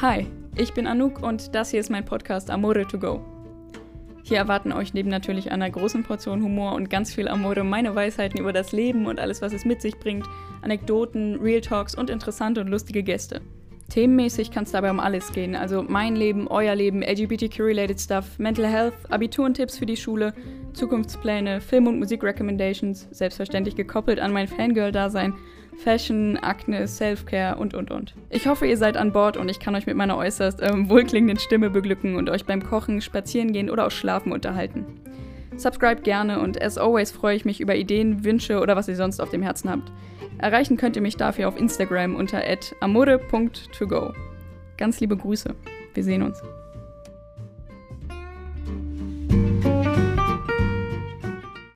Hi, ich bin Anouk und das hier ist mein Podcast Amore to Go. Hier erwarten euch neben natürlich einer großen Portion Humor und ganz viel Amore meine Weisheiten über das Leben und alles, was es mit sich bringt, Anekdoten, Real Talks und interessante und lustige Gäste. Themenmäßig kann es dabei um alles gehen, also mein Leben, euer Leben, LGBTQ-related Stuff, Mental Health, Abiturentipps für die Schule, Zukunftspläne, Film- und Musik-Recommendations, selbstverständlich gekoppelt an mein Fangirl-Dasein, Fashion, Akne, Self-Care und und und. Ich hoffe, ihr seid an Bord und ich kann euch mit meiner äußerst ähm, wohlklingenden Stimme beglücken und euch beim Kochen, Spazierengehen oder auch Schlafen unterhalten. Subscribe gerne und as always freue ich mich über Ideen, Wünsche oder was ihr sonst auf dem Herzen habt. Erreichen könnt ihr mich dafür auf Instagram unter amore.togo. Ganz liebe Grüße. Wir sehen uns.